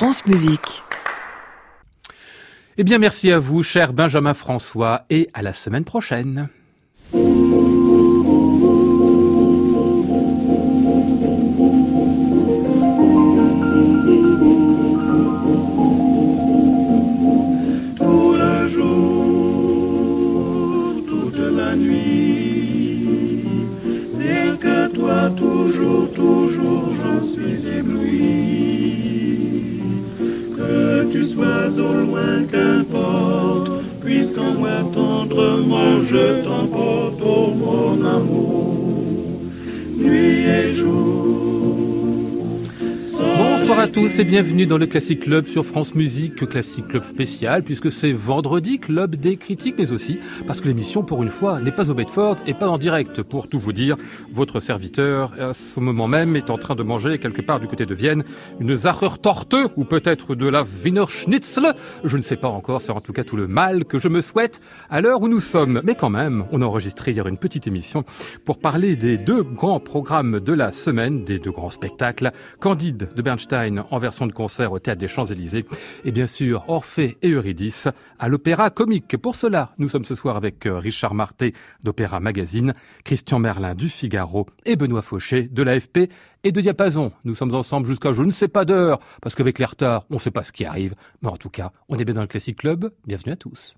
France Musique. Eh bien, merci à vous, cher Benjamin François, et à la semaine prochaine. Moi tendrement je t'emporte, oh mon amour, nuit et jour. Tous et bienvenue dans le Classic Club sur France Musique, Classic Club spécial, puisque c'est vendredi, Club des critiques, mais aussi parce que l'émission, pour une fois, n'est pas au Bedford et pas en direct. Pour tout vous dire, votre serviteur, à ce moment même, est en train de manger quelque part du côté de Vienne une Zacher Torte ou peut-être de la Wiener Schnitzel. Je ne sais pas encore, c'est en tout cas tout le mal que je me souhaite à l'heure où nous sommes. Mais quand même, on a enregistré hier une petite émission pour parler des deux grands programmes de la semaine, des deux grands spectacles. Candide de Bernstein en version de concert au Théâtre des Champs-Élysées et bien sûr Orphée et Eurydice à l'Opéra Comique. Pour cela, nous sommes ce soir avec euh, Richard Marté d'Opéra Magazine, Christian Merlin du Figaro et Benoît Fauché de l'AFP et de Diapason. Nous sommes ensemble jusqu'à je ne sais pas d'heure parce qu'avec les retards, on ne sait pas ce qui arrive. Mais en tout cas, on est bien dans le Classic Club. Bienvenue à tous.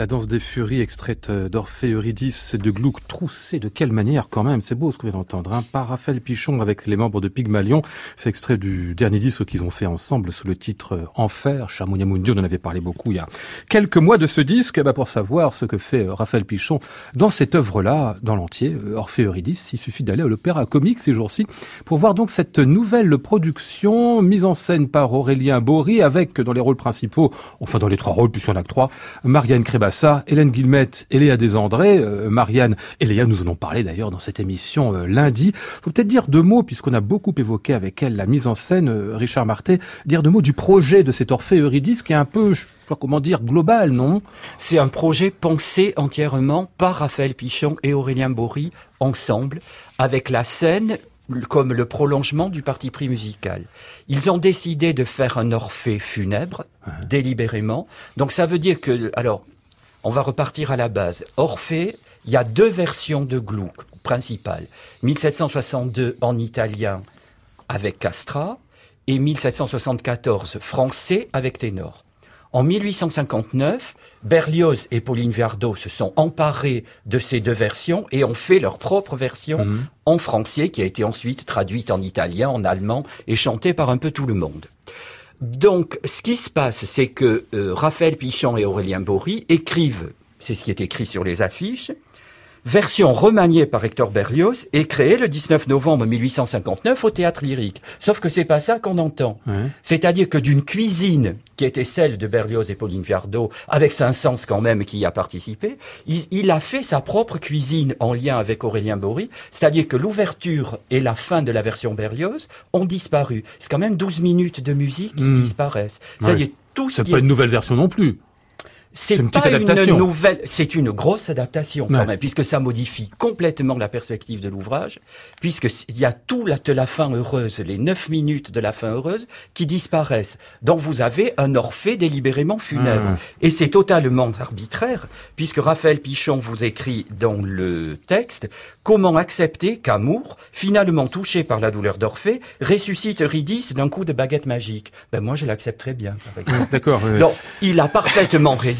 La danse des furies extraite euh, d'Orphée Eurydice de Gluck troussé de quelle manière quand même, c'est beau ce que vous d'entendre, hein. Par Raphaël Pichon avec les membres de Pygmalion, c'est extrait du dernier disque qu'ils ont fait ensemble sous le titre euh, Enfer, Charmounia Mundi, on en avait parlé beaucoup il y a quelques mois de ce disque, bah pour savoir ce que fait euh, Raphaël Pichon dans cette œuvre-là, dans l'entier, Orphée Eurydice, il suffit d'aller à l'Opéra Comique ces jours-ci pour voir donc cette nouvelle production mise en scène par Aurélien Bory avec dans les rôles principaux, enfin dans les trois rôles, puisqu'il y en a que trois, Bassa, Hélène Guillemette et Léa Desandré. Euh, Marianne et Léa, nous en avons parlé d'ailleurs dans cette émission euh, lundi. Faut peut-être dire deux mots, puisqu'on a beaucoup évoqué avec elle la mise en scène, euh, Richard Marté, dire deux mots du projet de cet Orphée Eurydice qui est un peu, je sais pas comment dire, global, non? C'est un projet pensé entièrement par Raphaël Pichon et Aurélien Bory ensemble, avec la scène comme le prolongement du parti pris musical. Ils ont décidé de faire un Orphée funèbre, délibérément. Donc ça veut dire que, alors, on va repartir à la base. Orphée, il y a deux versions de Gluck principales. 1762 en italien avec Castra et 1774 français avec ténor. En 1859, Berlioz et Pauline Viardot se sont emparés de ces deux versions et ont fait leur propre version mhm. en français qui a été ensuite traduite en italien, en allemand et chantée par un peu tout le monde. Donc, ce qui se passe, c'est que euh, Raphaël Pichon et Aurélien Bory écrivent, c'est ce qui est écrit sur les affiches, version remaniée par Hector Berlioz et créée le 19 novembre 1859 au théâtre lyrique. Sauf que c'est pas ça qu'on entend. C'est-à-dire que d'une cuisine qui était celle de Berlioz et Pauline Viardot, avec Saint-Saëns quand même qui y a participé, il, a fait sa propre cuisine en lien avec Aurélien Bory, c'est-à-dire que l'ouverture et la fin de la version Berlioz ont disparu. C'est quand même 12 minutes de musique qui hmm. disparaissent. C'est-à-dire tout C'est pas une nouvelle version non plus. C'est une pas une nouvelle, c'est une grosse adaptation quand même, puisque ça modifie complètement la perspective de l'ouvrage, puisqu'il y a tout la, de la fin heureuse, les neuf minutes de la fin heureuse, qui disparaissent. Donc vous avez un Orphée délibérément funèbre. Et c'est totalement arbitraire, puisque Raphaël Pichon vous écrit dans le texte, comment accepter qu'Amour, finalement touché par la douleur d'Orphée, ressuscite Eurydice d'un coup de baguette magique? Ben moi je l'accepterais bien. D'accord. Donc il a parfaitement raison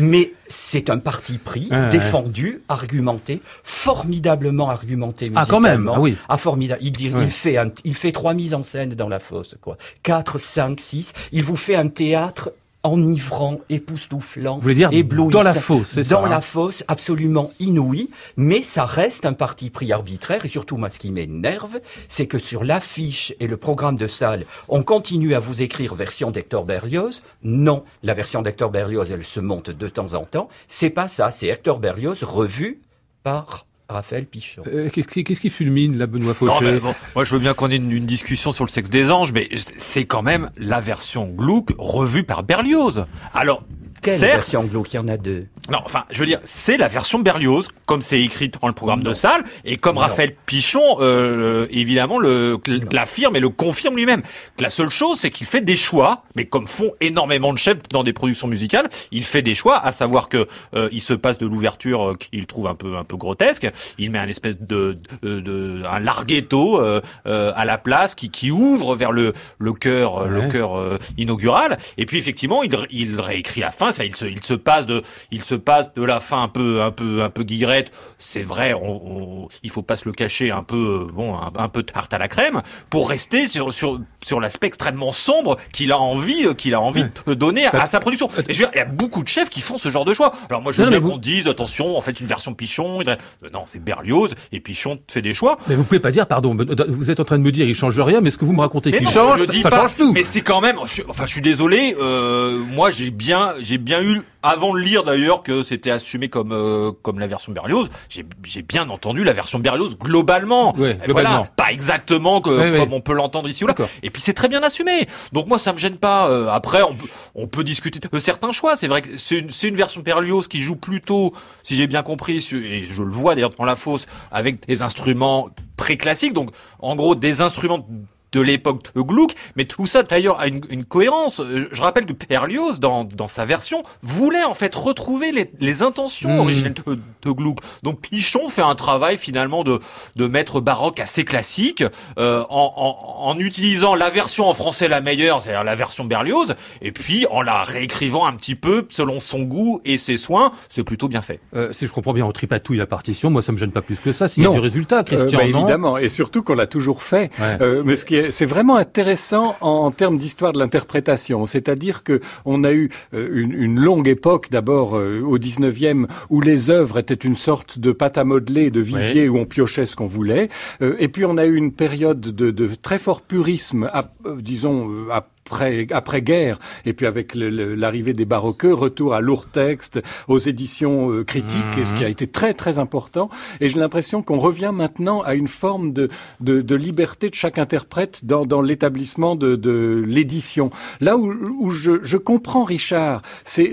mais c'est un parti pris, défendu, argumenté, formidablement argumenté musicalement. Ah, quand même, ah oui. Ah, formidable. Il, dit, il, fait il fait trois mises en scène dans la fosse, quoi. Quatre, cinq, six. Il vous fait un théâtre enivrant, époustouflant, Vous dire dans la fosse, c'est ça Dans la fosse, absolument inouï, mais ça reste un parti pris arbitraire, et surtout, moi, ce qui m'énerve, c'est que sur l'affiche et le programme de salle, on continue à vous écrire version d'Hector Berlioz. Non, la version d'Hector Berlioz, elle se monte de temps en temps. C'est pas ça, c'est Hector Berlioz revu par Raphaël Pichon. Euh, qu'est-ce qui, fulmine, la Benoît Fauché Moi, je veux bien qu'on ait une, discussion sur le sexe des anges, mais c'est quand même la version Gluck revue par Berlioz. Alors, quelle version Gluck Il y en a deux. Non, enfin, je veux dire, c'est la version Berlioz, comme c'est écrit dans le programme de salle, et comme Raphaël Pichon, euh, évidemment, le, l'affirme et le confirme lui-même. La seule chose, c'est qu'il fait des choix, mais comme font énormément de chefs dans des productions musicales, il fait des choix, à savoir que euh, il se passe de l'ouverture euh, qu'il trouve un peu un peu grotesque, il met un espèce de, de, de un larghetto euh, euh, à la place qui, qui ouvre vers le le cœur le cœur inaugural, et puis effectivement, il, il réécrit la fin, il se il se passe de il se passe de la fin un peu, un peu, un peu guillerette. C'est vrai, on, il faut pas se le cacher, un peu, bon, un, peu tarte à la crème, pour rester sur, sur, sur l'aspect extrêmement sombre qu'il a envie, qu'il a envie de donner à, sa production. Et je veux dire, il y a beaucoup de chefs qui font ce genre de choix. Alors moi, je veux bien qu'on dise, attention, en fait, une version Pichon. Euh, non, c'est Berlioz et Pichon fait des choix. Mais vous pouvez pas dire, pardon, vous êtes en train de me dire, il change rien, mais ce que vous me racontez qu'il change, ça, change tout. Mais c'est quand même, enfin, je suis désolé, euh, moi, j'ai bien, j'ai bien eu avant de lire d'ailleurs que c'était assumé comme euh, comme la version Berlioz, j'ai bien entendu la version Berlioz globalement. Voilà, pas exactement que, comme on peut l'entendre ici ou là. Et puis c'est très bien assumé. Donc moi ça me gêne pas. Euh, après on, on, peut discuter de certains choix. C'est vrai que c'est une, une version Berlioz qui joue plutôt, si j'ai bien compris, et je le vois d'ailleurs dans la fosse, avec des instruments pré-classiques. Donc en gros des instruments de l'époque de Gluck, mais tout ça d'ailleurs a une, une, cohérence. Euh, je rappelle que Berlioz, dans, dans sa version, voulait en fait retrouver les, les intentions mmh. originelles de, de, Gluck. Donc Pichon fait un travail finalement de, de maître baroque assez classique, euh, en, en, en, utilisant la version en français la meilleure, c'est-à-dire la version Berlioz, et puis en la réécrivant un petit peu selon son goût et ses soins, c'est plutôt bien fait. Euh, si je comprends bien, on tripatouille la partition, moi ça me gêne pas plus que ça, s'il y a du résultat, Christian. Euh, bah, évidemment, et surtout qu'on l'a toujours fait. Euh, mais ce qui est c'est vraiment intéressant en, termes d'histoire de l'interprétation. C'est-à-dire que on a eu euh, une, une longue époque, d'abord euh, au 19e, où les œuvres étaient une sorte de pâte à modeler, de vivier où on piochait ce qu'on voulait. Euh, et puis on a eu une période de, de très fort purisme, à, disons, à après, après guerre et puis avec l'arrivée des baroqueux, retour à lourd texte, aux éditions euh, critiques, ce qui a été très très important. Et j'ai l'impression qu'on revient maintenant à une forme de, de, de liberté de chaque interprète dans, dans l'établissement de, de l'édition. Là où, où je, je comprends Richard, c'est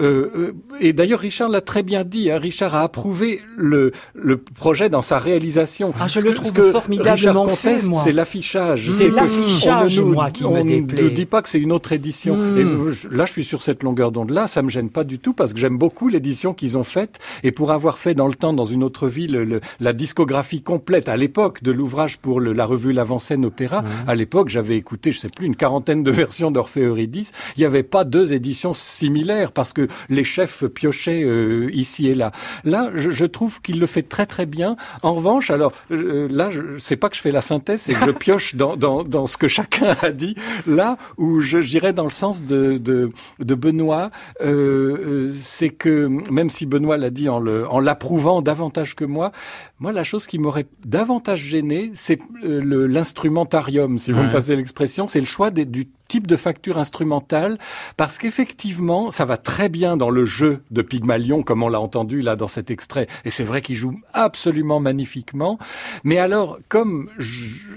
euh, euh, et d'ailleurs Richard l'a très bien dit. Hein, Richard a approuvé le, le projet dans sa réalisation. Ah, je le trouve que formidablement fait, C'est l'affichage. C'est l'affichage, moi, qui me ne dis pas que c'est une autre édition. Hmm. Et là, je suis sur cette longueur d'onde-là, ça me gêne pas du tout parce que j'aime beaucoup l'édition qu'ils ont faite. Et pour avoir fait dans le temps, dans une autre ville, la discographie complète à l'époque de l'ouvrage pour la revue L'Avant-Scène Opéra, hmm. à l'époque, j'avais écouté, je sais plus, une quarantaine de versions d'Orphée Eurydice. Il n'y avait pas deux éditions similaires parce que les chefs piochaient euh, ici et là. Là, je, je trouve qu'il le fait très très bien. En revanche, alors euh, là, sais pas que je fais la synthèse, c'est que je pioche dans, dans, dans ce que chacun a dit là où je j'irais dans le sens de, de, de Benoît, euh, euh, c'est que même si Benoît l'a dit en l'approuvant davantage que moi, moi la chose qui m'aurait davantage gêné, c'est euh, l'instrumentarium, si vous me passez l'expression, c'est le choix des, du type de facture instrumentale parce qu'effectivement, ça va très bien dans le jeu de Pygmalion, comme on l'a entendu là dans cet extrait. Et c'est vrai qu'il joue absolument magnifiquement. Mais alors, comme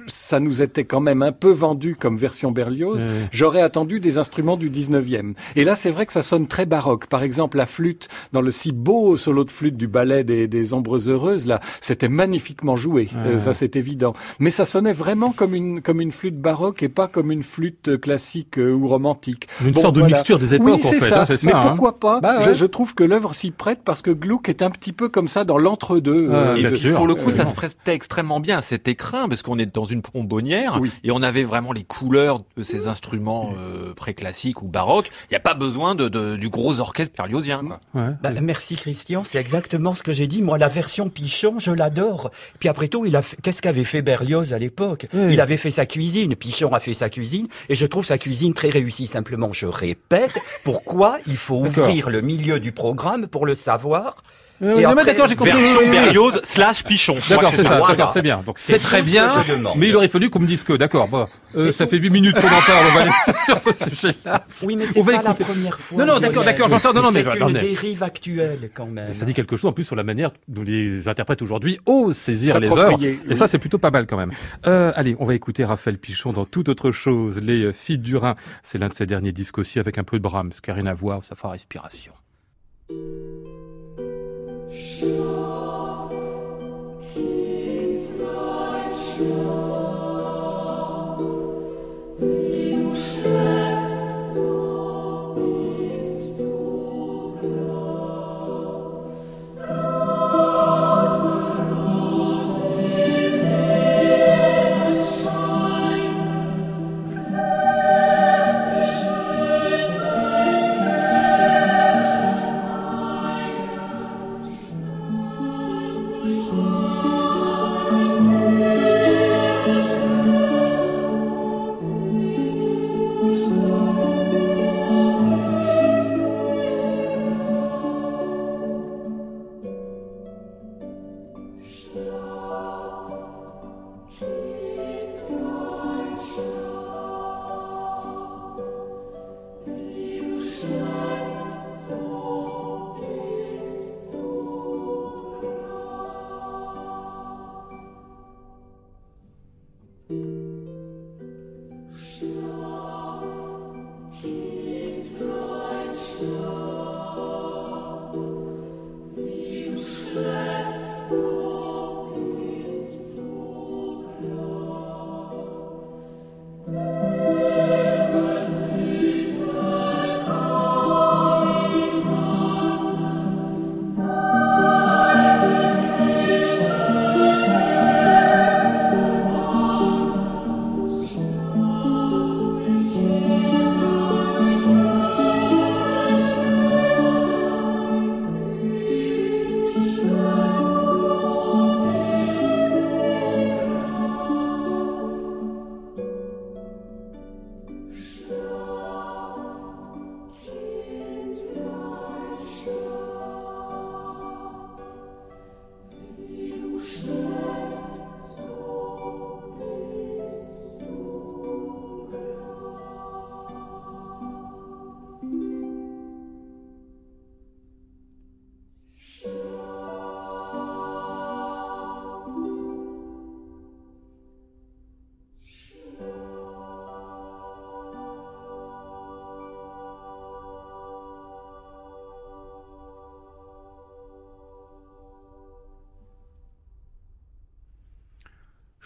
ça nous était quand même un peu vendu comme version Berlioz, j'aurais attendu des instruments du 19e. Et là, c'est vrai que ça sonne très baroque. Par exemple, la flûte, dans le si beau solo de flûte du ballet des, des Ombres Heureuses, là, c'était magnifiquement joué. Euh, ça, c'est évident. Mais ça sonnait vraiment comme une, comme une flûte baroque et pas comme une flûte classique classique euh, ou romantique. Une sorte de mixture des époques, oui, en fait. Ça. Hein, Mais hein. pourquoi pas bah, je, je, trouve que l'œuvre s'y prête parce que Gluck est un petit peu comme ça dans l'entre-deux. Euh, pour le coup, ça se prêtait extrêmement bien à cet écrin parce qu'on est dans une trombonnière et on avait vraiment les couleurs de ces instruments euh, pré-classiques ou baroques. Il n'y a pas besoin de, de, du gros orchestre perliosien. Quoi. Ouais. Bah, merci Christian, c'est exactement ce que j'ai dit. Moi, la version Pichon, je l'adore. Puis après tout, il a qu'est-ce qu'avait fait Berlioz à l'époque? Il avait fait sa cuisine. Pichon a fait sa cuisine et je trouve sa cuisine très réussie. Simplement, je répète, pourquoi il faut ouvrir le milieu du programme pour le savoir euh, d'accord, j'ai compris. Version Berlioz slash Pichon. D'accord, c'est ça. D'accord, c'est bien. Donc c'est très bien. Mais il aurait fallu qu'on me dise que. D'accord. Euh, ça fait 8 minutes qu'on en parle. On va aller sur ce sujet-là. Oui, mais c'est pas la première fois. Non, non, d'accord, d'accord. J'entends. Non, non, mais c'est une dérive actuelle quand même. Ça dit quelque chose en plus sur la manière dont les interprètes aujourd'hui osent saisir les œuvres. Et ça, c'est plutôt pas mal quand même. Euh, allez, on va écouter Raphaël Pichon dans toute autre chose. Les Filles du Rhin. C'est l'un de ses derniers disques aussi avec un peu de Brahms, qui n'a rien à voir. Ça fait respiration. sure.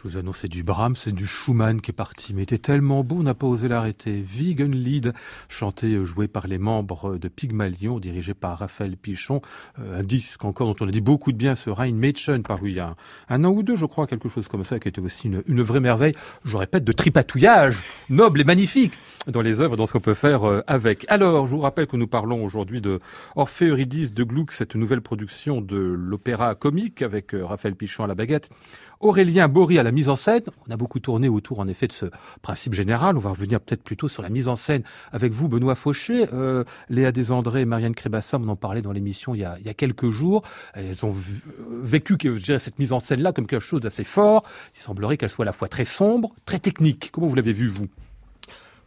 Je vous annonce, c'est du Brahms, c'est du Schumann qui est parti, mais était tellement beau, on n'a pas osé l'arrêter. Vegan Lead, chanté, euh, joué par les membres de Pygmalion, dirigé par Raphaël Pichon, euh, un disque encore dont on a dit beaucoup de bien, ce Rhein Mädchen, paru il y a un, an ou deux, je crois, quelque chose comme ça, qui était aussi une, une vraie merveille, je répète, de tripatouillage, noble et magnifique, dans les œuvres, dans ce qu'on peut faire euh, avec. Alors, je vous rappelle que nous parlons aujourd'hui de Orphée Eurydice de Gluck, cette nouvelle production de l'opéra comique avec Raphaël Pichon à la baguette, Aurélien Bory à la mise en scène. On a beaucoup tourné autour, en effet, de ce principe général. On va revenir peut-être plutôt sur la mise en scène avec vous, Benoît Fauché. Euh, Léa Desandré et Marianne Crébassa, on en parlait dans l'émission il, il, y a quelques jours. Elles ont vécu je dirais, cette mise en scène-là comme quelque chose d'assez fort. Il semblerait qu'elle soit à la fois très sombre, très technique. Comment vous l'avez vu, vous?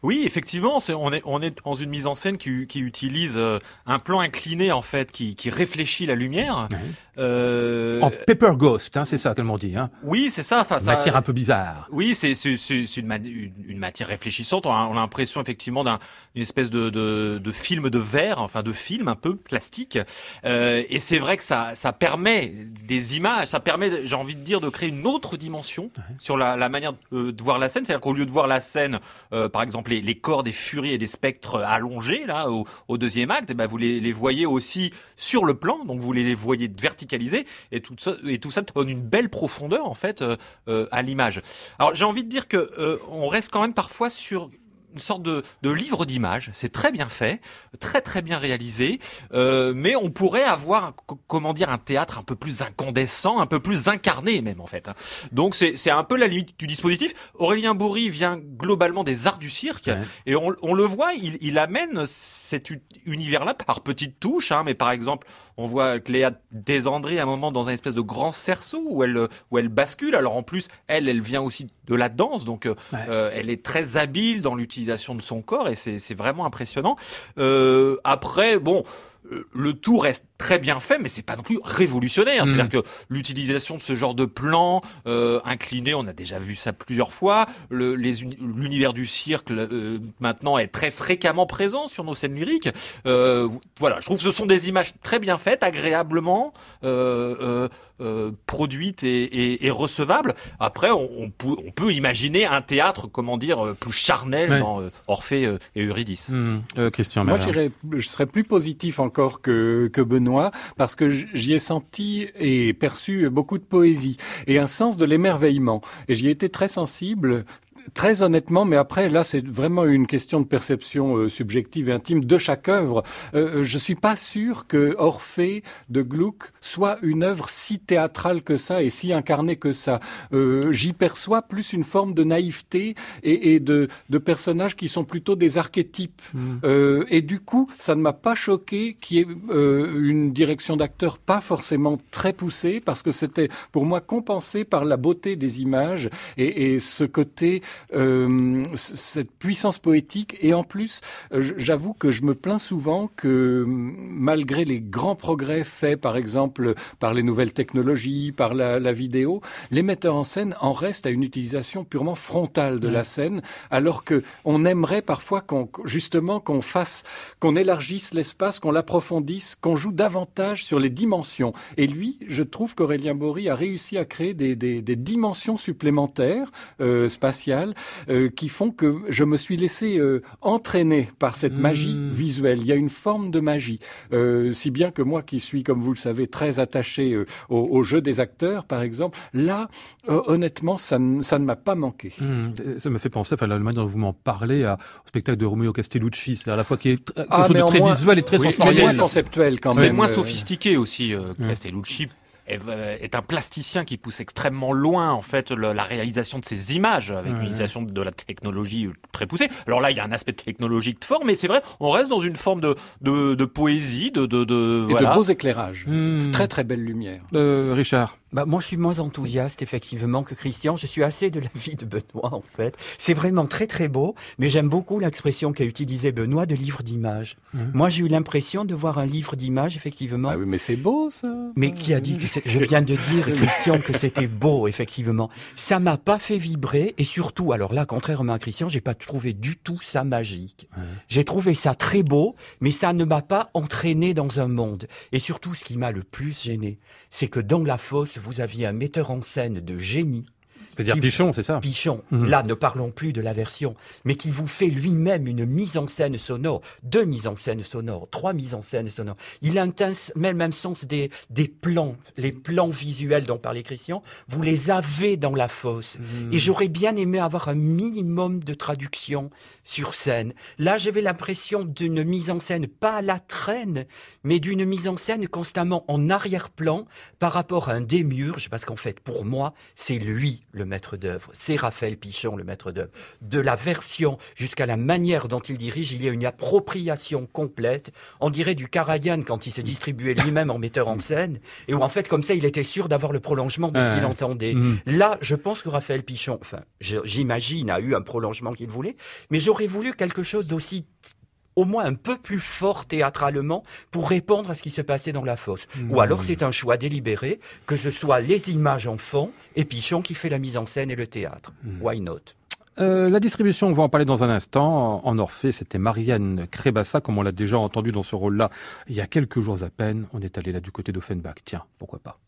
Oui, effectivement, on, est, on est dans une mise en scène qui, qui utilise euh, un plan incliné en fait, qui, qui réfléchit la lumière. Euh... En paper ghost, hein, c'est ça tellement dit. Hein. Oui, c'est ça. Enfin, une matière un peu bizarre. Oui, c'est une, une, matière réfléchissante. On a, l'impression effectivement d'une espèce de, de, de, film de verre, enfin de film un peu plastique. Euh, et c'est vrai que ça, ça permet des images, ça permet, j'ai envie de dire, de créer une autre dimension sur la, la manière de, de, voir la scène. C'est-à-dire qu'au lieu de voir la scène, par exemple les, corps des furies et des spectres allongés là au, deuxième acte, eh ben vous les, voyez aussi sur le plan, donc vous les voyez verticalisés et tout ça donne une belle profondeur en fait euh, euh, à l'image. Alors j'ai envie de dire que euh, on reste quand même parfois sur une sorte de, de livre d'images. C'est très bien fait, très très bien réalisé, euh, mais on pourrait avoir, comment dire, un théâtre un peu plus incandescent, un peu plus incarné même en fait. Hein. Donc c'est un peu la limite du dispositif. Aurélien Bourri vient globalement des arts du cirque et on, on, le voit, il, il amène cet univers-là par petites touches, hein, mais par exemple, on voit Cléa Desandré à un moment dans un espèce de grand cerceau où elle où elle bascule. Alors en plus, elle, elle vient aussi de la danse, donc euh, euh elle est très habile dans l'utilisation de son corps et c'est vraiment impressionnant. Euh, après, bon euh, le tout reste très bien fait, mais c'est pas non plus révolutionnaire. C'est-à-dire mm. que l'utilisation de ce genre de plan euh, incliné, on a déjà vu ça plusieurs fois. L'univers du cirque euh, maintenant est très fréquemment présent sur nos scènes lyriques. Euh, voilà, je trouve que ce sont des images très bien faites, agréablement euh, euh, produites et, et, et, recevables. Après, on, on, peut, on, peut, imaginer un théâtre, comment dire, plus charnel dans Orphée et Eurydice. Mm. Christian, moi, je serais plus positif en encore que, que Benoît, parce que j'y ai senti et perçu beaucoup de poésie et un sens de l'émerveillement. Et j'y ai été très sensible, très honnêtement, mais après là c'est vraiment une question de perception euh, subjective et intime de chaque œuvre. Euh, euh, je suis pas sûr que Orphée de Gluck soit une œuvre si théâtrale que ça et si incarnée que ça. Euh, J'y perçois plus une forme de naïveté et, et de, de, personnages qui sont plutôt des archétypes. Mm. Euh, et du coup, ça ne m'a pas choqué qu'il y ait une direction d'acteur pas forcément très poussée parce que c'était pour moi compensé par la beauté des images et, et ce côté euh, cette puissance poétique. Et en plus, euh, j'avoue que je me plains souvent que malgré les grands progrès faits, par exemple, par les nouvelles technologies, par la, la vidéo, les metteurs en scène en restent à une utilisation purement frontale de la scène, alors que on aimerait parfois qu'on, justement, qu'on fasse, qu'on élargisse l'espace, qu'on l'approfondisse, qu'on joue davantage sur les dimensions. Et lui, je trouve qu'Aurélien Bory a réussi à créer des, des, des dimensions supplémentaires euh, spatiales euh, qui font que je me suis laissé euh, entraîner par cette magie hmm. visuelle. Il y a une forme de magie, euh, si bien que moi qui suis, comme vous le savez, très attaché au, jeu des acteurs, par exemple, là, honnêtement, ça, ça ne m'a pas manqué. Hmm. Ça me fait penser, enfin, la manière dont vous m'en parlez, à, au spectacle de Romeo Castellucci, c'est à la fois qui est quelque ah, chose de très visuel et très oui, sensoriel. moins conceptuel quand même. C'est moins sophistiqué aussi, Castellucci est un plasticien qui pousse extrêmement loin en fait la réalisation de ces images avec une utilisation de la technologie très poussée. Alors là, il y a un aspect technologique fort, mais c'est vrai, on reste dans une forme de, de, de poésie, de, de, de et voilà. de beaux éclairages, hmm. très très belle lumière. Euh, Richard. Bah, moi, je suis moins enthousiaste, effectivement, que Christian. Je suis assez de l'avis de Benoît, en fait. C'est vraiment très, très beau, mais j'aime beaucoup l'expression qu'a utilisée Benoît de livre d'images. Mmh. Moi, j'ai eu l'impression de voir un livre d'images, effectivement. Ah oui, mais c'est beau, ça. Mais qui a dit que je viens de dire, Christian, que c'était beau, effectivement. Ça m'a pas fait vibrer, et surtout, alors là, contrairement à Christian, j'ai pas trouvé du tout ça magique. Mmh. J'ai trouvé ça très beau, mais ça ne m'a pas entraîné dans un monde. Et surtout, ce qui m'a le plus gêné, c'est que dans la fosse, vous aviez un metteur en scène de génie C'est-à-dire Pichon, c'est ça Pichon, Mhm. là ne parlons plus de la version, mais qui vous fait lui-même une mise en scène sonore, deux mises en scène sonores, trois mises en scène sonores. Il a un même, même sens des, des plans, les plans visuels dont parlait Christian, vous les avez dans la fosse. Et j'aurais bien aimé avoir un minimum de traduction sur scène. Là, j'avais l'impression d'une mise en scène, pas à la traîne, mais d'une mise en scène constamment en arrière-plan par rapport à un démiurge, parce qu'en fait, pour moi, c'est lui le maître d'œuvre. C'est Raphaël Pichon le maître d'œuvre. De la version jusqu'à la manière dont il dirige, il y a une appropriation complète. On dirait du Karajan quand il se distribuait lui-même en metteur en scène, et où en fait, comme ça, il était sûr d'avoir le prolongement de ce qu'il entendait. Mhm. Là, je pense que Raphaël Pichon, enfin, je- j'imagine, a eu un prolongement qu'il voulait, mais j'aurais voulu quelque chose d'aussi au moins un peu plus fort théâtralement pour répondre à ce qui se passait dans la fosse. Ou alors c'est un choix délibéré, que ce soit les images en fond et Pichon qui fait la mise en scène et le théâtre. Why not? Euh, la distribution, on va en parler dans un instant. En Orphée, c'était Marianne Crébassa, comme on l'a déjà entendu dans ce rôle-là il y a quelques jours à peine. On est allé là du côté d'Offenbach. Tiens, pourquoi pas?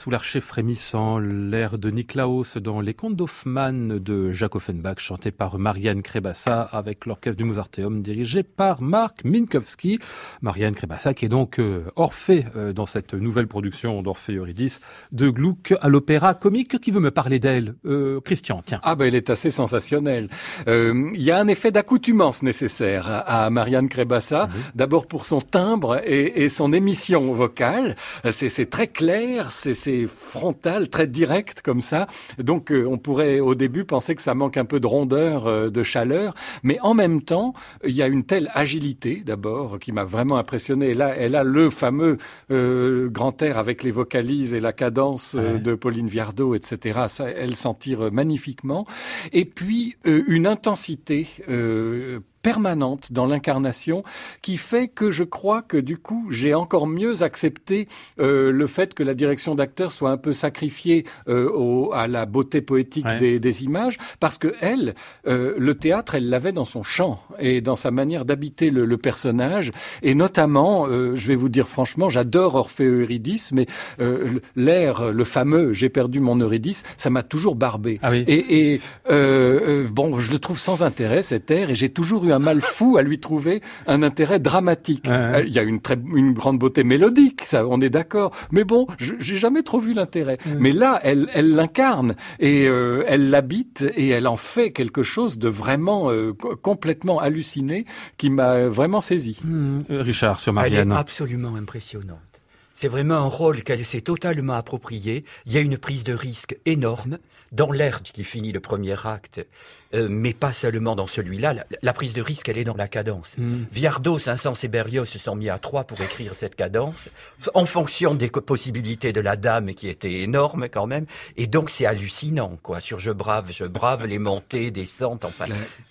Sous l'archer frémissant, l'air de Niklaus dans Les Contes d'Hoffmann de Jacques Offenbach, chanté par Marianne Krebassa avec l'orchestre du Mozarteum dirigé par Marc Minkowski. Marianne Krebassa qui est donc euh, Orphée euh, dans cette nouvelle production d'Orphée Eurydice de Gluck à l'opéra comique. Qui veut me parler d'elle euh, Christian, tiens. Ah ben elle est assez sensationnelle. Euh, Il y a un effet d'accoutumance nécessaire à, Marianne Krebassa, d'abord pour son timbre et, et son émission vocale. C'est c'est très clair, c'est c'est frontal, très direct comme ça. Donc euh, on pourrait au début penser que ça manque un peu de rondeur, euh, de chaleur, mais en même temps il y a une telle agilité d'abord qui m'a vraiment impressionné. Et là, elle a le fameux euh, grand air avec les vocalises et la cadence de Pauline Viardot, etc. Ça, elle s'en tire magnifiquement. Et puis euh, une intensité euh, permanente dans l'incarnation qui fait que je crois que du coup j'ai encore mieux accepté euh, le fait que la direction d'acteur soit un peu sacrifiée euh, au- à la beauté poétique Ouais. des, des images parce que elle euh, le théâtre elle l'avait dans son chant et dans sa manière d'habiter le, le personnage et notamment euh, je vais vous dire franchement j'adore Orphée Eurydice mais euh, l'air le fameux j'ai perdu mon Eurydice ça m'a toujours barbé Ah oui. et, et euh, bon, je le trouve sans intérêt cet air, et j'ai toujours eu un mal fou à lui trouver un intérêt dramatique. Ouais. Euh, Il y a une très une grande beauté mélodique, ça, on est d'accord. Mais bon, je- j'ai jamais trop vu l'intérêt. Mais là, elle elle l'incarne et euh, elle l'habite et elle en fait quelque chose de vraiment euh, co- complètement halluciné qui m'a vraiment saisi. Euh, Richard sur Elle est Marianne. absolument impressionnante. C'est vraiment un rôle qu'elle s'est totalement approprié. Il y a une prise de risque énorme dans l'air qui finit le premier acte, euh, mais pas seulement dans celui-là. La, la prise de risque, elle est dans la cadence. Hmm. Viardot, Saint-Saëns et Berlioz se sont mis à trois pour écrire cette cadence, en fonction des possibilités de la dame qui étaient énormes quand même. Et donc c'est hallucinant, quoi. Sur Je brave, je brave, les montées, descentes, enfin.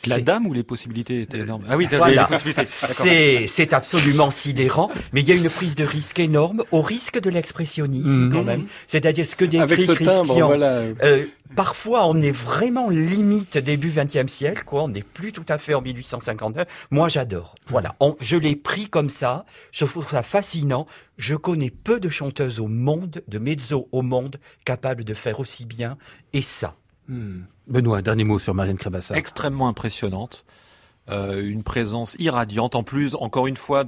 La dame ou les possibilités étaient énormes? Ah oui, Voilà. les possibilités. C'est, c'est absolument sidérant, mais il y a une prise de risque énorme, au risque de l'expressionnisme Mhm. quand même. C'est-à-dire ce que décrit Avec ce timbre, Christian. voilà. euh, parfois, on est vraiment limite début 20e siècle, quoi. On n'est plus tout à fait en 1859. Moi, j'adore. Voilà. On- je l'ai pris comme ça. Je trouve ça fascinant. Je connais peu de chanteuses au monde, de mezzo au monde, capables de faire aussi bien. Et ça. Hmm. Benoît, dernier mot sur Marianne Krebassa. extrêmement impressionnante. Euh, une présence irradiante. En plus, encore une fois,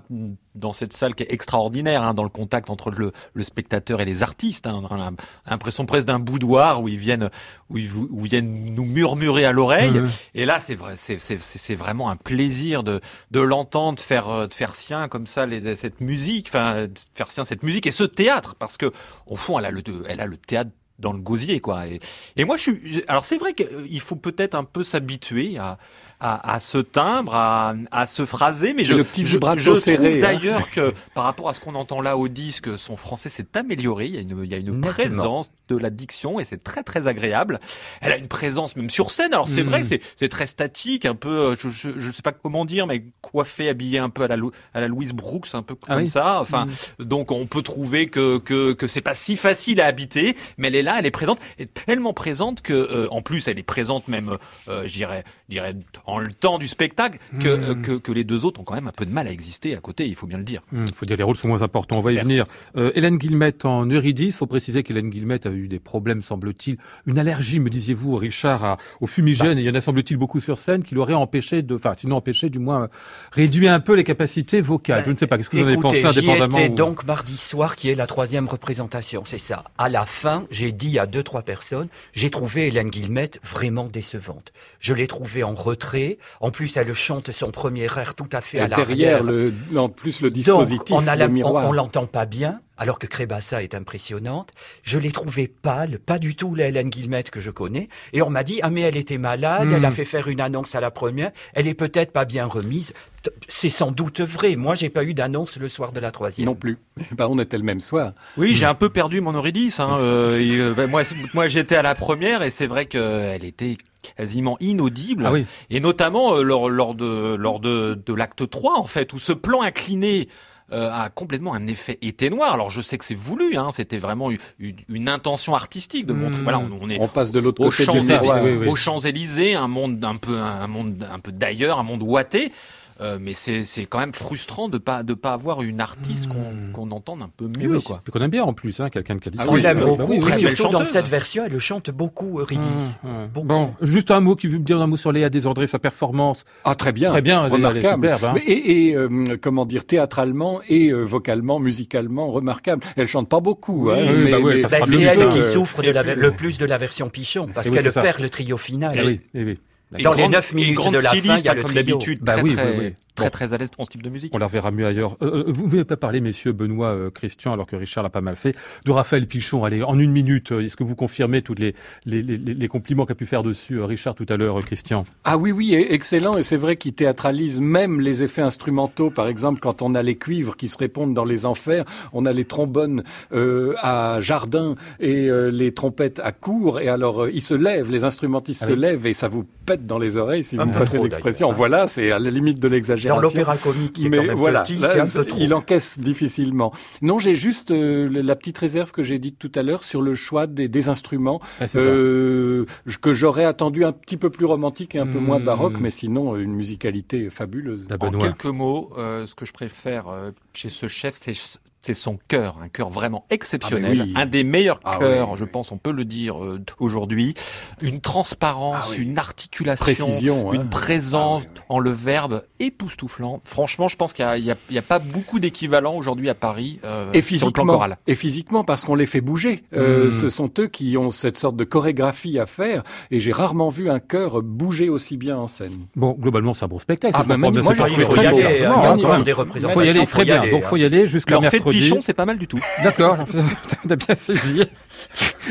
dans cette salle qui est extraordinaire, hein, dans le contact entre le, le spectateur et les artistes. Hein, on a l'impression presque d'un boudoir où ils viennent, où ils, vous- où ils viennent nous murmurer à l'oreille. Et là, c'est vrai, c'est vraiment un plaisir de de l'entendre faire euh, de faire sien comme ça les, cette musique, enfin de faire sien cette musique et ce théâtre parce que au fond, elle a le elle a le théâtre dans le gosier quoi. Et, et moi, je suis alors c'est vrai qu'il faut peut-être un peu s'habituer à à, à ce timbre, à, à ce phrasé, mais je, le petit je, je serré, trouve hein. d'ailleurs que par rapport à ce qu'on entend là au disque, son français s'est amélioré. Il y a une, il y a une présence de la diction et c'est très très agréable. Elle a une présence même sur scène. Alors c'est Mhm. vrai que c'est, très statique, un peu, euh, je, je, je sais pas comment dire, mais coiffé, habillé un peu à la, à la Louise Brooks, un peu Ah comme oui ça. Enfin, donc on peut trouver que que que c'est pas si facile à habiter, mais elle est là, elle est présente, elle est tellement présente que euh, en plus elle est présente même, euh, je dirais, dirais en le temps du spectacle, que, euh, que que les deux autres ont quand même un peu de mal à exister à côté. Il faut bien le dire. Il faut dire les rôles sont moins importants. On va y venir. Euh, Hélène Guillemette en Eurydice. faut préciser qu'Hélène Guillemette a eu des problèmes, semble-t-il. Une allergie, me disiez-vous, Richard, à, au fumigène. Et il y en a, semble-t-il, beaucoup sur scène qui l'aurait empêché de, enfin, sinon empêché, du moins, euh, réduit un peu les capacités vocales. Je ne sais pas. Qu'est-ce que vous en avez pensé indépendamment étais ou- donc mardi soir, qui est la troisième représentation, c'est ça. À la fin, j'ai dit à deux, trois personnes, j'ai trouvé Hélène Guillemette vraiment décevante. Je l'ai trouvée en retrait. En plus, elle chante son premier air tout à fait à Et derrière l'arrière. le, en plus le Donc, dispositif, on a la- le on, miroir. on l'entend pas bien, alors que Crébassa est impressionnante. Je l'ai trouvée pâle, pas du tout la Hélène Guillemette que je connais. Et on m'a dit, ah mais elle était malade, Hmm. elle a fait faire une annonce à la première, elle est peut-être pas bien remise. C'est sans doute vrai. Moi, j'ai pas eu d'annonce le soir de la troisième. non plus. Bah, on était le même soir. Oui, j'ai un peu perdu mon Eurydice. Hein. Euh, et, euh, ben, moi, moi, j'étais à la première et c'est vrai qu'elle était quasiment inaudible. Ah oui. Et notamment euh, lors, lors de, lors de, de l'acte 3, en fait, où ce plan incliné euh, a complètement un effet éteignoir. Alors je sais que c'est voulu, hein, c'était vraiment une, intention artistique de montrer. Hmm. Voilà, on, on est On passe de l'autre côté du oui, oui. aux Champs-Élysées, un monde un peu un monde un peu d'ailleurs, un monde ouaté. Euh, mais c'est c'est quand même frustrant de pas de pas avoir une artiste qu'on Hmm. qu'on entende un peu mieux oui, quoi. Qu'on aime bien en plus, hein, quelqu'un de qualité. Ah On oui, l'aime bah beaucoup, oui, oui, et oui. surtout dans cette version, elle le chante beaucoup, Ridis. Hum, hum. Beaucoup. Bon, juste un mot qui veut me dire un mot sur Léa Desandré, sa performance. Ah très bien, Très bien, elle est remarquable. superbe, hein. Et, et, euh, comment dire, théâtralement et euh, vocalement, musicalement, remarquable. Elle chante pas beaucoup, Oui, hein, oui, mais, bah c'est le elle but, qui souffre de la, c'est- le plus de la version Pichon, parce Eh qu'elle perd le trio final. Eh oui, eh oui. Dans les grande- neuf et minutes grande de la fin, il y a le comme trio. d'habitude. Bah très, oui, très, oui, oui. Très Bon. très à l'aise dans ce type de musique. On la verra mieux ailleurs. Euh, euh, vous ne pouvez pas parler, messieurs Benoît, euh, Christian, alors que Richard l'a pas mal fait, de Raphaël Pichon. Allez, en une minute, euh, est-ce que vous confirmez tous les, les, les, les compliments qu'a pu faire dessus euh, Richard tout à l'heure, euh, Christian? Ah oui, oui, excellent. Et c'est vrai qu'il théâtralise même les effets instrumentaux. Par exemple, quand on a les cuivres qui se répondent dans les enfers, on a les trombones euh, à jardin et euh, les trompettes à court. Et alors, euh, ils se lèvent, les instrumentistes Ah se oui. lèvent et ça vous pète dans les oreilles si Un vous passez l'expression. Voilà, c'est à la limite de Dans l'exagération. l'opéra comique, est quand Mais même voilà, petit, là, c'est un peu trop. il encaisse difficilement. Non, j'ai juste euh, la petite réserve que j'ai dite tout à l'heure sur le choix des, des instruments Ah, euh, que j'aurais attendu un petit peu plus romantique et un peu moins Hmm. baroque, mais sinon euh, une musicalité fabuleuse. En quelques mots, euh, ce que je préfère euh, chez ce chef, c'est c'est son cœur, un cœur vraiment exceptionnel, Ah, oui. un des meilleurs Ah, chœurs, oui, je oui. pense, on peut le dire euh, aujourd'hui, une transparence, Ah, oui. une articulation, Précision, une hein. présence Ah, oui, oui. en le verbe époustouflant. Franchement, je pense qu'il y a- il y a, il y a pas beaucoup d'équivalents aujourd'hui à Paris euh, Et sur le plan physiquement, choral. et physiquement parce qu'on les fait bouger. Euh, Hmm. Ce sont eux qui ont cette sorte de chorégraphie à faire, et j'ai rarement vu un chœur bouger aussi bien en scène. Bon, globalement, c'est un bon spectacle. Ah, Je bah, comprends bien moi, il faut y aller, hein, il Faut y représentations. aller, faut très y bien. Donc, hein. faut y aller jusqu'à de mercredi. pichon, c'est pas mal du tout. D'accord, t'as bien saisi.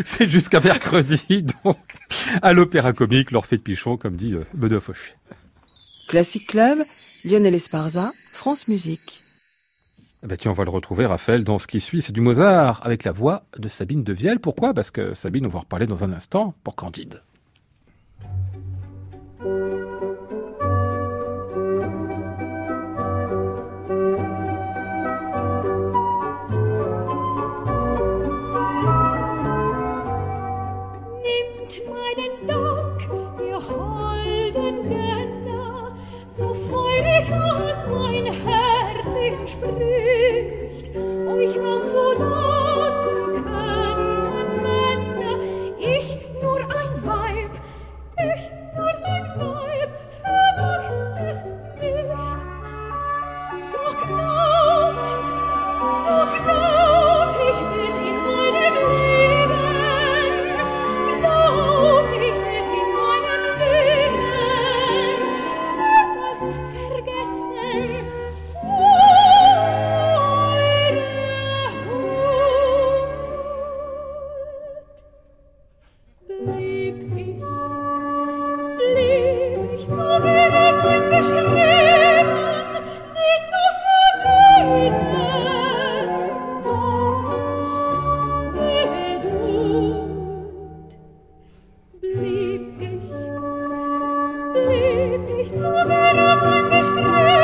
C'est jusqu'à mercredi, donc, à l'Opéra Comique, l'Orphée de Pichon, comme dit euh, Benoît Fauché. Classic Club, Lionel Esparza, France Musique. Eh ben, tiens, on va le retrouver, Raphaël, dans ce qui suit. C'est du Mozart, avec la voix de Sabine de Vielle. Pourquoi? Parce que Sabine, on va en reparler dans un instant, pour Candide. leb ich so gerne meine Strähne.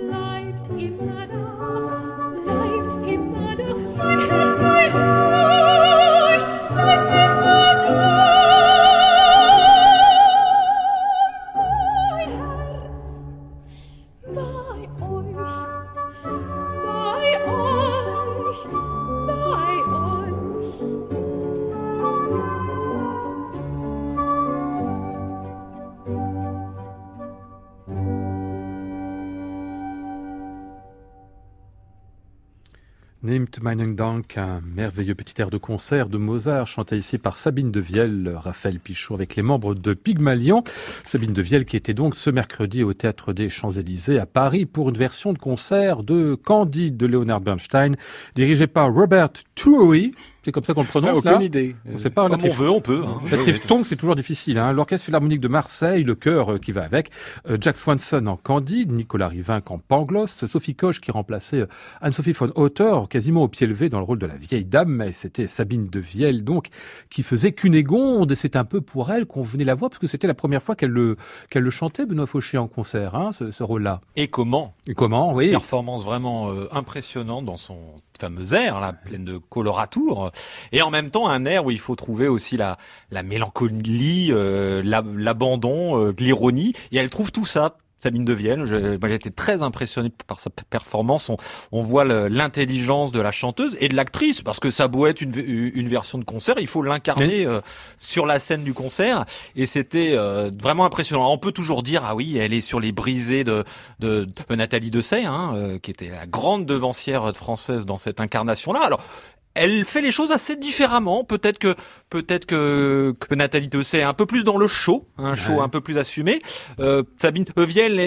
bleibt immer da. Dank, un merveilleux petit air de concert de Mozart, chanté ici par Sabine de Vielle, Raphaël Pichot avec les membres de Pygmalion. Sabine de Vielle qui était donc ce mercredi au Théâtre des Champs-Élysées à Paris pour une version de concert de Candide de Leonard Bernstein, dirigé par Robert Tuohy. C'est comme ça qu'on le prononce là aucune idée. On sait pas, Comme on veut, on peut. hein. la triphtongue, c'est toujours difficile. Hein. L'Orchestre Philharmonique de Marseille, le chœur euh, qui va avec, euh, Jack Swanson en Candide, Nicolas Rivinck en Pangloss, Sophie Koch qui remplaçait euh, Anne-Sophie von Otter, quasiment au pied levé dans le rôle de la vieille dame, et c'était Sabine de Vielle, donc, qui faisait Cunégonde, et c'est un peu pour elle qu'on venait la voir, parce que c'était la première fois qu'elle le, qu'elle le chantait, Benoît Fauché, en concert, hein, ce, ce rôle-là. Et comment? Et comment, oui. Performance vraiment euh, impressionnante dans son fameux air, là, pleine de coloratour. Et en même temps, un air où il faut trouver aussi la, la mélancolie, euh, la- l'abandon, euh, l'ironie. Et elle trouve tout ça. Sabine de Vienne, je- moi, j'ai été très impressionné par sa performance. On, on voit l'intelligence de la chanteuse et de l'actrice, parce que ça beau être une, une version de concert, il faut l'incarner euh, sur la scène du concert. Et c'était euh, vraiment impressionnant. On peut toujours dire, ah oui, elle est sur les brisées de, de, de Nathalie Dessay, hein, euh, qui était la grande devancière française dans cette incarnation-là. Alors, elle fait les choses assez différemment. Peut-être que peut-être que, que Nathalie Dessay est un peu plus dans le show, un show Ouais. un peu plus assumé. Euh, Sabine Euviel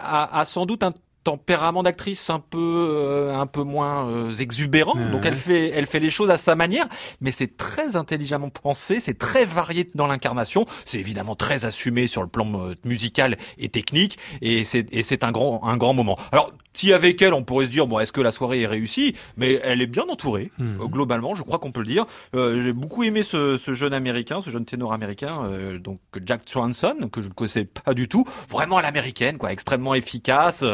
a, a sans doute un tempérament d'actrice un peu euh, un peu moins euh, exubérant. Donc elle fait elle fait les choses à sa manière mais c'est très intelligemment pensé c'est très varié dans l'incarnation. C'est évidemment très assumé sur le plan euh, musical et technique et c'est et c'est un grand un grand moment. Alors si avec elle on pourrait se dire bon est-ce que la soirée est réussie? Mais elle est bien entourée Mhm. euh, globalement je crois qu'on peut le dire. Euh, j'ai beaucoup aimé ce, ce jeune américain ce jeune ténor américain euh, donc Jack Swanson que je ne connaissais pas du tout. Vraiment à l'américaine quoi extrêmement efficace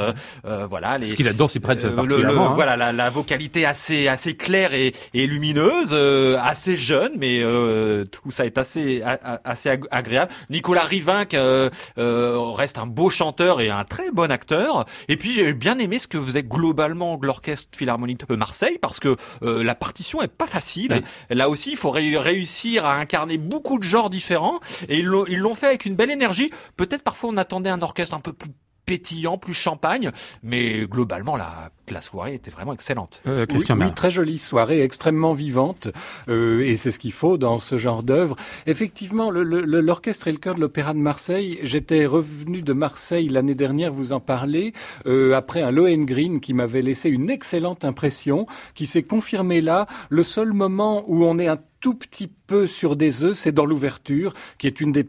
voilà les qu'il adore particulièrement. hein. voilà la, la vocalité assez assez claire et, et lumineuse, euh, assez jeune, mais euh, tout ça est assez a- assez ag- agréable. Nicolas Rivinck euh, euh, reste un beau chanteur et un très bon acteur. Et puis j'ai bien aimé ce que faisait globalement l'orchestre philharmonique de Marseille parce que euh, la partition est pas facile. Oui. Là aussi, il faut ré- réussir à incarner beaucoup de genres différents et ils l'ont fait avec une belle énergie. Peut-être parfois on attendait un orchestre un peu plus pétillant, plus champagne, mais globalement la, la soirée était vraiment excellente. Euh, Oui, très jolie soirée, extrêmement vivante, euh, et c'est ce qu'il faut dans ce genre d'œuvre. Effectivement, le- le- le- l'orchestre et le chœur de l'Opéra de Marseille, j'étais revenu de Marseille l'année dernière, vous en parlez, euh, après un Lohengrin qui m'avait laissé une excellente impression, qui s'est confirmé là. Le seul moment où on est un tout petit peu sur des œufs, c'est dans l'ouverture, qui est une des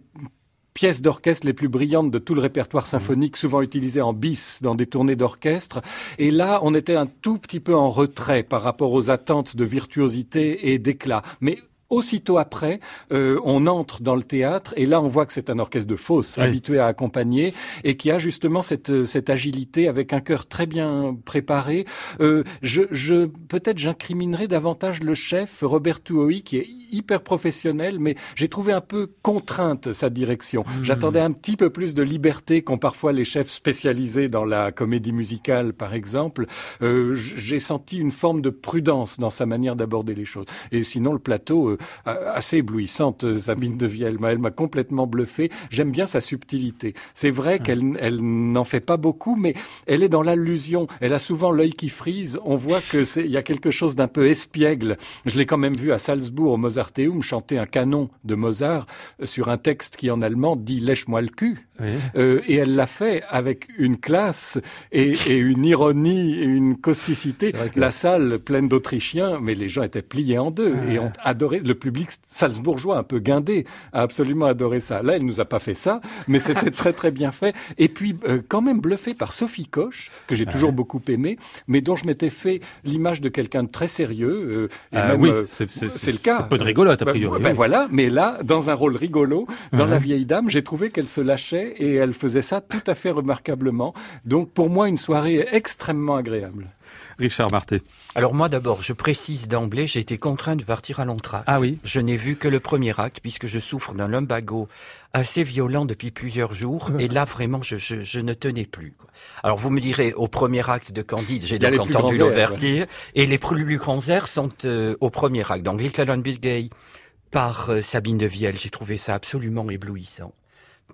pièces d'orchestre les plus brillantes de tout le répertoire symphonique, souvent utilisées en bis dans des tournées d'orchestre. Et là, on était un tout petit peu en retrait par rapport aux attentes de virtuosité et d'éclat. Mais Aussitôt après, euh, on entre dans le théâtre et là, on voit que c'est un orchestre de fosse, Oui. habitué à accompagner et qui a justement cette, euh, cette agilité avec un chœur très bien préparé. Euh, je, je peut-être j'incriminerai davantage le chef Robert Tuohy qui est hyper professionnel, mais j'ai trouvé un peu contrainte sa direction. J'attendais un petit peu plus de liberté qu'ont parfois les chefs spécialisés dans la comédie musicale, par exemple. Euh, j'ai senti une forme de prudence dans sa manière d'aborder les choses. Et sinon, le plateau, euh, assez éblouissante, euh, Sabine de Viel, elle m'a complètement bluffé. J'aime bien sa subtilité. C'est vrai qu'elle elle n'en fait pas beaucoup, mais elle est dans l'allusion. Elle a souvent l'œil qui frise. On voit que c'est, il y a quelque chose d'un peu espiègle. Je l'ai quand même vu à Salzbourg, au Mozarteum, chanter un canon de Mozart euh, sur un texte qui en allemand dit lèche-moi le cul. Oui. Euh, et elle l'a fait avec une classe et, et une ironie et une causticité. que- La salle pleine d'Autrichiens, mais les gens étaient pliés en deux et ont adoré. Le public salzbourgeois, un peu guindé, a absolument adoré ça. Là, elle nous a pas fait ça, mais c'était très très bien fait. Et puis, euh, quand même bluffé par Sophie Koch, que j'ai toujours beaucoup aimé, mais dont je m'étais fait l'image de quelqu'un de très sérieux. euh, et Ah même, oui, euh, c'est- le cas. pas de rigolote, a Bah, priori, ben oui. voilà, mais là, dans un rôle rigolo, dans. La vieille dame, j'ai trouvé qu'elle se lâchait et elle faisait ça tout à fait remarquablement. Donc, pour moi, une soirée extrêmement agréable. Richard Marté. Alors moi d'abord, je précise d'emblée, j'ai été contraint de partir à l'entracte. Ah oui. Je n'ai vu que le premier acte puisque je souffre d'un lumbago assez violent depuis plusieurs jours et là vraiment je, je, je ne tenais plus. quoi. Alors vous me direz au premier acte de Candide, j'ai donc entendu l'ouverture et les plus, grands airs sont euh, au premier acte. Donc Little Gay par euh, Sabine de Vielle, j'ai trouvé ça absolument éblouissant.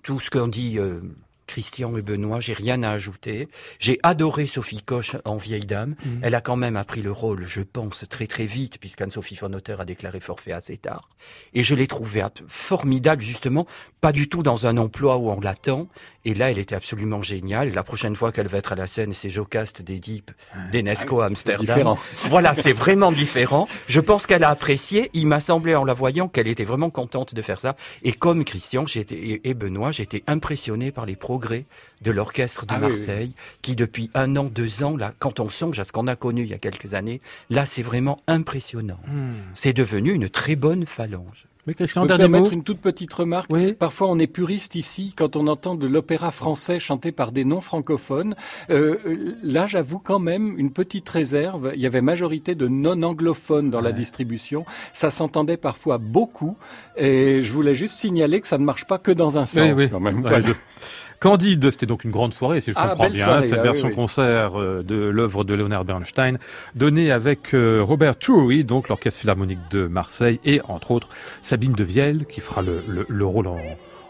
Tout ce qu'on dit euh, Christian et Benoît, j'ai rien à ajouter. J'ai adoré Sophie Koch en vieille dame. Mhm. Elle a quand même appris le rôle, je pense, très très vite, puisqu'Anne-Sophie von Otter a déclaré forfait assez tard. Et je l'ai trouvée ab- formidable, justement, pas du tout dans un emploi où on l'attend. Et là, elle était absolument géniale. La prochaine fois qu'elle va être à la scène, c'est Jocast des Deep d'Enesco à Amsterdam. différent. Voilà, c'est vraiment différent. Je pense qu'elle a apprécié. Il m'a semblé en la voyant qu'elle était vraiment contente de faire ça. Et comme Christian et Benoît, j'étais impressionné par les progrès de l'orchestre de Ah oui, oui. Marseille, qui depuis un an, deux ans, là, quand on songe à ce qu'on a connu il y a quelques années, là, c'est vraiment impressionnant. Hmm. C'est devenu une très bonne phalange. Mais Je Christian, peux dernier permettre mot une toute petite remarque. Oui. Parfois, on est puriste ici quand on entend de l'opéra français chanté par des non-francophones. Euh, là, j'avoue quand même une petite réserve. Il y avait majorité de non-anglophones dans la distribution. Ça s'entendait parfois beaucoup. Et je voulais juste signaler que ça ne marche pas que dans un sens. Oui, oui. quand même. Ouais, je- Candide, c'était donc une grande soirée, si je Ah, comprends bien, soirée, cette ah, version oui, oui. concert euh, de l'œuvre de Leonard Bernstein, donnée avec euh, Robert Trury, donc l'Orchestre Philharmonique de Marseille, et entre autres Sabine de Vielle, qui fera le, le, le rôle en,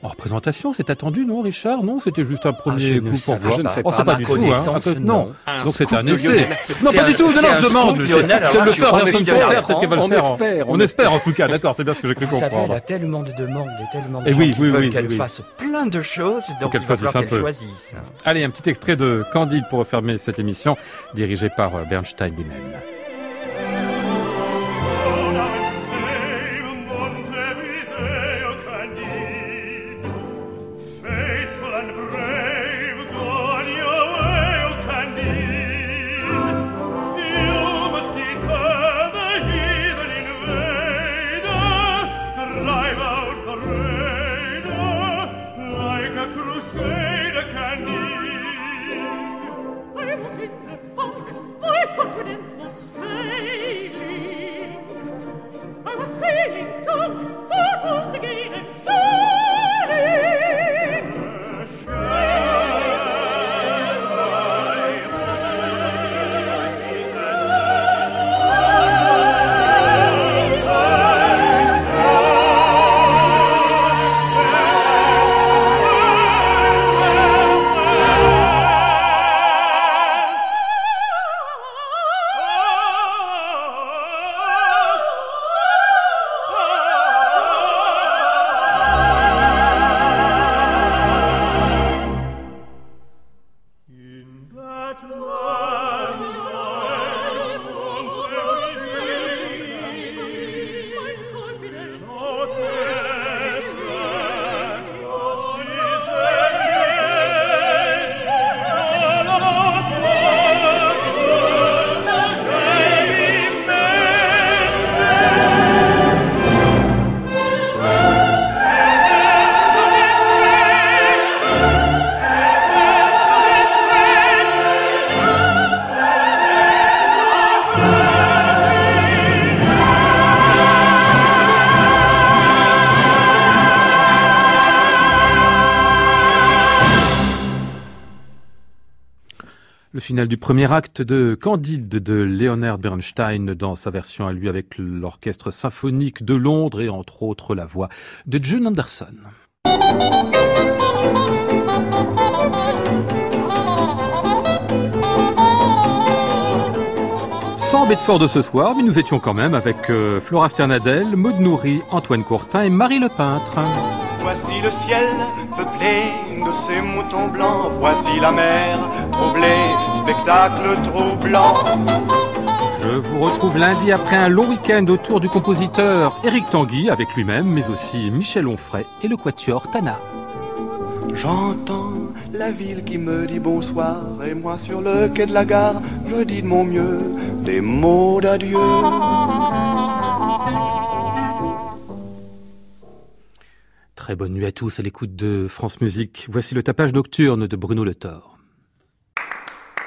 en représentation. C'est attendu, non, Richard? Non, c'était juste un premier Ah, je coup pour voir. je ne sais Oh, pas. À pas du tout, hein. Ah, non. Donc c'est un essai. Non, pas un- du tout. Non, je demande. C'est le faire version concert, peut-être qu'elle va le On faire. espère, On espère en tout cas, d'accord, c'est bien ce que j'ai cru savez, elle comprendre. a tellement de demandes et tellement de Eh gens qui veulent qu'elle fasse plein de choses, donc il va choisisse falloir un qu'elle choisisse. Allez, un petit extrait de Candide pour refermer cette émission, dirigée par euh, Bernstein lui-même. Le final du premier acte de Candide de Leonard Bernstein dans sa version à lui avec l'orchestre symphonique de Londres et entre autres la voix de John Anderson. Sans Bedford de ce soir, mais nous étions quand même avec euh, Flora Sternadel, Maud Nourri, Antoine Courtin et Marie Le Peintre. Voici le ciel peuplé de ces moutons blancs. Voici la mer troublée, spectacle troublant. Je vous retrouve lundi après un long week-end autour du compositeur Éric Tanguy avec lui-même, mais aussi Michel Onfray et le quatuor Tana. J'entends la ville qui me dit bonsoir. Et moi sur le quai de la gare, je dis de mon mieux des mots d'adieu. Très bonne nuit à tous à l'écoute de France Musique. Voici le tapage nocturne de Bruno Le Thor.